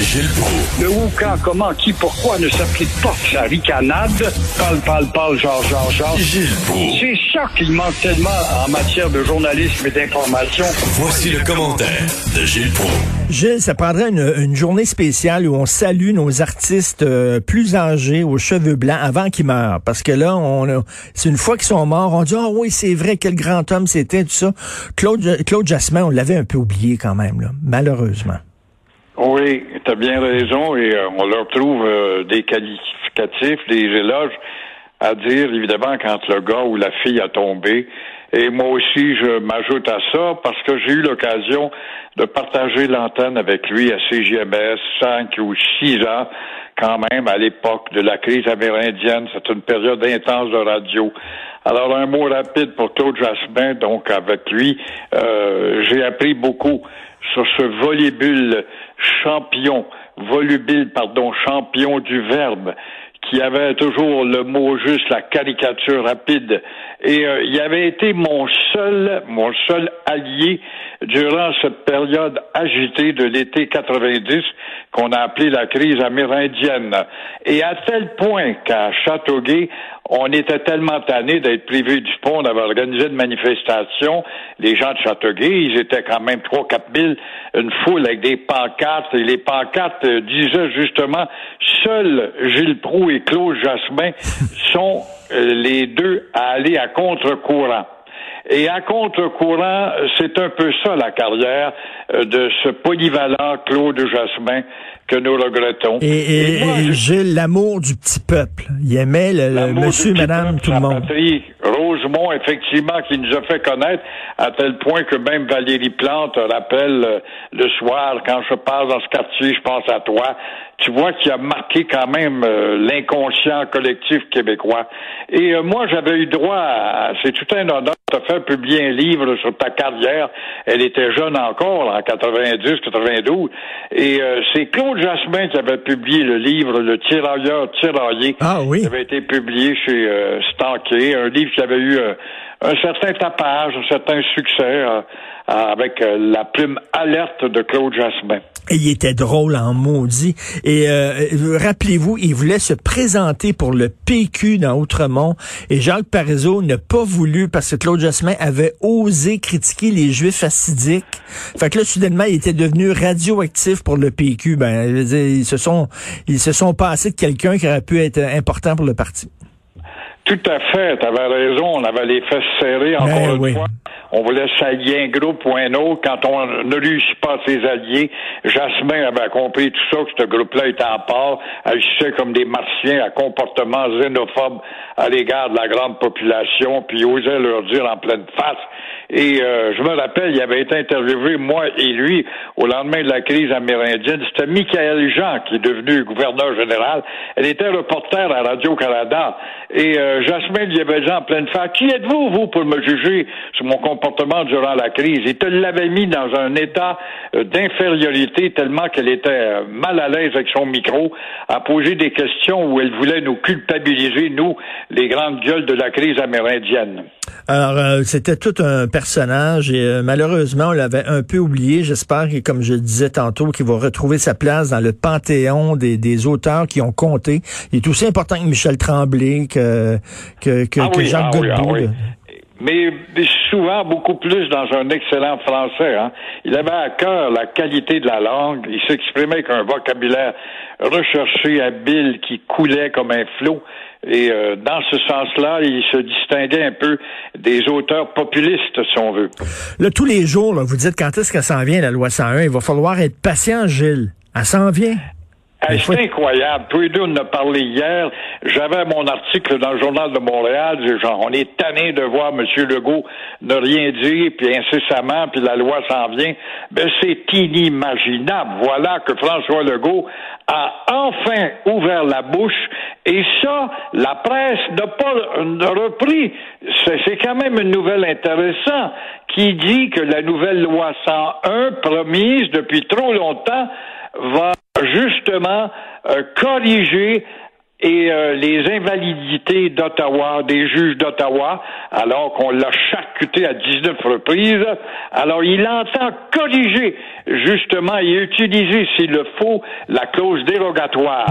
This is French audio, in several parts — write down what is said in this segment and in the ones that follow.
Gilles Proulx. Le où, quand, comment, qui, pourquoi ne s'applique pas sa ricanade? Parle, parle, parle, genre, genre, genre. Gilles Proulx. C'est ça qu'il manque tellement en matière de journalisme et d'information. Voici le commentaire de Gilles Proulx. Gilles, ça prendrait une, une journée spéciale où on salue nos artistes euh, plus âgés aux cheveux blancs avant qu'ils meurent. Parce que là, on a- c'est une fois qu'ils sont morts, on dit « Ah oui, c'est vrai, quel grand homme c'était, tout ça. » Claude, Claude Jasmin, on l'avait un peu oublié quand même, là, malheureusement. Oui, tu as bien raison et euh, on leur trouve euh, des qualificatifs, des éloges à dire, évidemment, quand le gars ou la fille a tombé. Et moi aussi, je m'ajoute à ça parce que j'ai eu l'occasion de partager l'antenne avec lui à CGMS cinq ou six ans quand même à l'époque de la crise amérindienne. C'est une période intense de radio. Alors un mot rapide pour Claude Jasmin. Donc avec lui, euh, j'ai appris beaucoup sur ce volubile champion, volubile, pardon, champion du verbe, qui avait toujours le mot juste, la caricature rapide. Et euh, il avait été mon seul, mon seul allié durant cette période agitée de l'été 90 qu'on a appelée la crise amérindienne. Et à tel point qu'à Châteauguay, on était tellement tannés d'être privés du pont, d'avoir organisé une manifestation. Les gens de Châteauguay, ils étaient quand même 3 quatre mille, une foule avec des pancartes. Et les pancartes euh, disaient justement, seuls Gilles Proux et Claude Jasmin sont euh, les deux à aller à contre-courant. Et à contre-courant, c'est un peu ça la carrière euh, de ce polyvalent Claude Jasmin que nous regrettons. Et, et- moi, et Gilles, l'amour du petit peuple. Il aimait le, le monsieur, madame, peuple, tout le monde. patrie. Rosemont, effectivement, qui nous a fait connaître à tel point que même Valérie Plante rappelle euh, le soir, quand je passe dans ce quartier, je pense à toi. Tu vois qu'il a marqué quand même euh, l'inconscient collectif québécois. Et euh, moi, j'avais eu droit à... C'est tout un honneur de te faire publier un livre sur ta carrière. Elle était jeune encore, en 90, 92. Et euh, c'est Claude Jasmin qui avait publié le livre Le tirailleur tiraillé. Ah oui. qui avait été publié chez euh, Stanquet, un livre qui avait eu euh, un certain tapage, un certain succès euh, avec euh, la plume alerte de Claude Jasmin. Il était drôle en maudit. Et euh, euh, rappelez-vous, il voulait se présenter pour le PQ dans Outremont. Et Jacques Parizeau n'a pas voulu parce que Claude Jasmin avait osé critiquer les Juifs assidiques. Fait que là, soudainement, il était devenu radioactif pour le PQ. Ben, je veux dire, ils se sont, ils se sont passés de quelqu'un qui aurait pu être important pour le parti. Tout à fait, tu avais raison, on avait les fesses serrées encore Ben une oui. fois. On voulait s'allier un groupe ou un autre. Quand on ne réussit pas à ses alliés, Jasmin avait compris tout ça, que ce groupe-là était en part, agissait comme des martiens à comportement xénophobe à l'égard de la grande population, puis osait leur dire en pleine face. Et euh, je me rappelle, il avait été interviewé, moi et lui, au lendemain de la crise amérindienne. C'était Michael Jean, qui est devenu gouverneur général. Elle était reporter à Radio-Canada. Et euh, Jasmin lui avait dit en pleine face, qui êtes-vous, vous, pour me juger sur mon comportement durant la crise? Et te l'avait mis dans un état euh, d'infériorité tellement qu'elle était euh, mal à l'aise avec son micro à poser des questions où elle voulait nous culpabiliser, nous, les grandes gueules de la crise amérindienne. Alors, euh, c'était tout un personnage et euh, malheureusement, on l'avait un peu oublié. J'espère que, comme je le disais tantôt, qu'il va retrouver sa place dans le panthéon des, des auteurs qui ont compté. Il est aussi important que Michel Tremblay, que, que, que, Ah que Jacques ah oui, ah oui. mais souvent, beaucoup plus dans un excellent français. Hein. Il avait à cœur la qualité de la langue. Il s'exprimait avec un vocabulaire recherché, habile, qui coulait comme un flot. Et euh, dans ce sens-là, il se distinguait un peu des auteurs populistes, si on veut. Là, tous les jours, là, vous dites quand est-ce qu'elle s'en vient, la loi 101. Il va falloir être patient, Gilles. Elle s'en vient. C'est incroyable. On en a parlé hier. J'avais mon article dans le Journal de Montréal. Genre, on est tanné de voir M. Legault ne rien dire, puis incessamment, puis la loi s'en vient. Ben, c'est inimaginable. Voilà que François Legault a enfin ouvert la bouche. Et ça, la presse n'a pas repris. C'est quand même une nouvelle intéressante qui dit que la nouvelle loi 101, promise depuis trop longtemps, va justement euh, corriger et euh, les invalidités d'Ottawa, des juges d'Ottawa, alors qu'on l'a charcuté à 19 reprises. Alors, il entend corriger, justement, et utiliser, s'il le faut, la clause dérogatoire.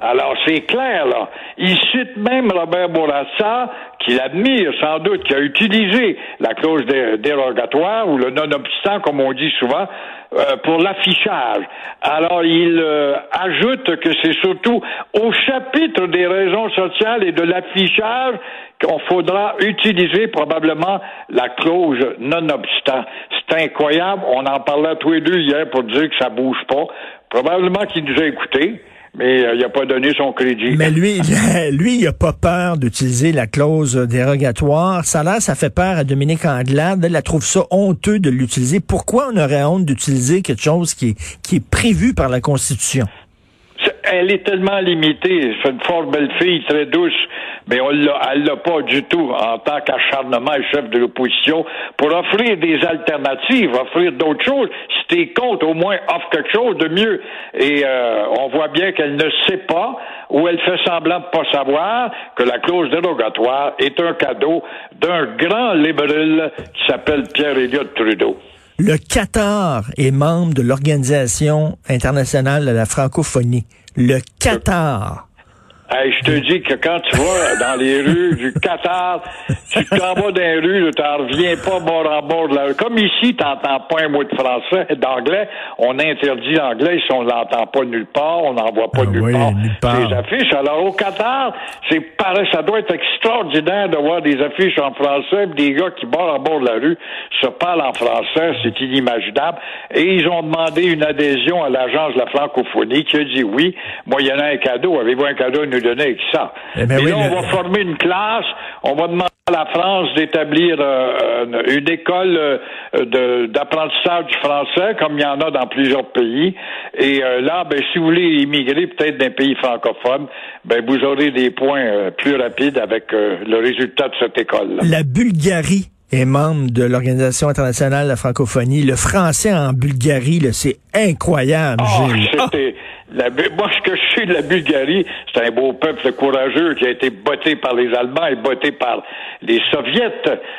Alors, c'est clair, là. Il cite même Robert Bourassa, qui l'admire sans doute, qui a utilisé la clause dé- dérogatoire, ou le non-obstant, comme on dit souvent, euh, pour l'affichage. Alors, il euh, ajoute que c'est surtout au chapitre des raisons sociales et de l'affichage qu'on faudra utiliser probablement la clause non-obstant. C'est incroyable. On en parlait tous les deux hier pour dire que ça bouge pas. Probablement qu'il nous a écoutés, mais euh, il n'a pas donné son crédit. Mais lui, lui, il a pas peur d'utiliser la clause dérogatoire. Ça là, ça fait peur à Dominique Anglade. Elle, elle trouve ça honteux de l'utiliser. Pourquoi on aurait honte d'utiliser quelque chose qui est, qui est prévu par la Constitution? Elle est tellement limitée. C'est une fort belle fille, très douce, mais on l'a, elle l'a pas du tout en tant qu'acharnement et chef de l'opposition pour offrir des alternatives, offrir d'autres choses. Si t'es contre, au moins offre quelque chose de mieux. Et euh, on voit bien qu'elle ne sait pas ou elle fait semblant de pas savoir que la clause dérogatoire est un cadeau d'un grand libéral qui s'appelle Pierre-Éliott Trudeau. Le Qatar est membre de l'Organisation internationale de la francophonie. Le Qatar. Hey, je te dis que quand tu vas dans les rues du Qatar, tu t'en vas dans les rues, tu n'en reviens pas bord en bord de la rue. Comme ici, tu n'entends pas un mot de français, d'anglais. On interdit l'anglais si on ne l'entend pas nulle part, on n'en voit pas Ah nulle, oui, part, nulle part. les affiches. Alors au Qatar, c'est pareil, ça doit être extraordinaire de voir des affiches en français, des gars qui bord en bord de la rue se parlent en français, c'est inimaginable. Et ils ont demandé une adhésion à l'agence de la francophonie qui a dit oui, moyennant un cadeau. Avez-vous un cadeau nous donner avec ça? Eh ben Et oui, là, le- on va former une classe, on va demander à la France d'établir euh, une- école euh, d'apprentissage du français, comme il y en a dans plusieurs pays. Et euh, là, ben, si vous voulez immigrer peut-être d'un pays francophone, ben, vous aurez des points plus rapides avec le résultat de cette école-là. La Bulgarie est membre de l'Organisation internationale de la francophonie. Le français en Bulgarie, là, c'est incroyable, Ah, Gilles. La moi ce que je sais de la Bulgarie, c'est un beau peuple courageux qui a été botté par les Allemands et botté par les Soviets.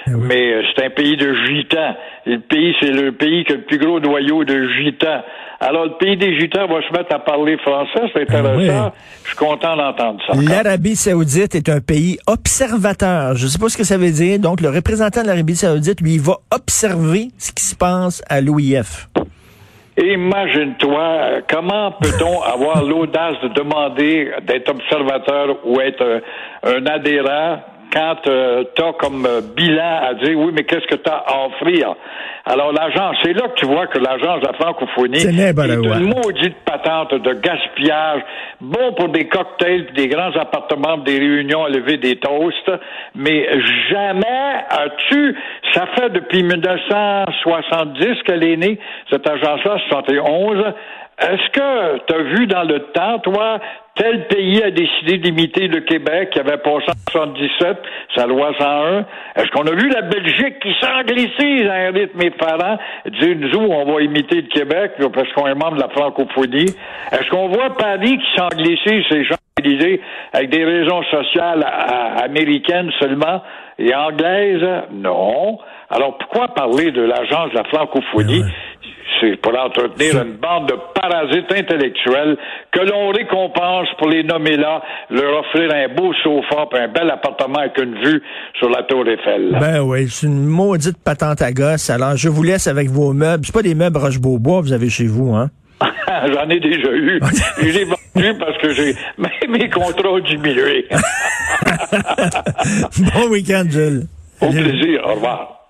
Eh Mais euh, c'est un pays de gitans. Le pays, c'est le pays qui a le plus gros noyau de gitans. Alors le pays des gitans va se mettre à parler français, c'est intéressant. oui. Je suis content d'entendre ça. L'Arabie saoudite est un pays observateur. Je ne sais pas ce que ça veut dire. Donc, le représentant de l'Arabie saoudite, lui, il va observer ce qui se passe à l'OIF. Imagine-toi, comment peut-on avoir l'audace de demander d'être observateur ou être un adhérent quand tu as comme euh, bilan à dire oui, mais qu'est-ce que tu as à offrir? Alors l'agence, c'est là que tu vois que l'agence de la francophonie C'est est quoi. une maudite patente de gaspillage, bon pour des cocktails, des grands appartements, des réunions à lever des toasts, mais jamais as-tu, ça fait depuis 1970 qu'elle est née, cette agence-là, 71, est-ce que tu as vu dans le temps, toi, tel pays a décidé d'imiter le Québec qui avait passé en 77, sa loi 101? Est-ce qu'on a vu la Belgique qui s'anglicise à un rythme effarant, dire, nous, on va imiter le Québec parce qu'on est membre de la francophonie? Est-ce qu'on voit Paris qui s'anglicise, ces gens Élysée, avec des raisons sociales américaines seulement et anglaises? Non. Alors pourquoi parler de l'agence de la francophonie? C'est pour entretenir une bande de parasites intellectuels que l'on récompense pour les nommer là, leur offrir un beau sofa et un bel appartement avec une vue sur la tour Eiffel. Ben oui, c'est une maudite patente à gosse. Alors, je vous laisse avec vos meubles. C'est pas des meubles Roche-Beaubois, vous avez chez vous, hein? J'en ai déjà eu. Je les ai vendus parce que j'ai mes, mes contrats ont diminué. bon week-end, Gilles. Au plaisir. Au revoir.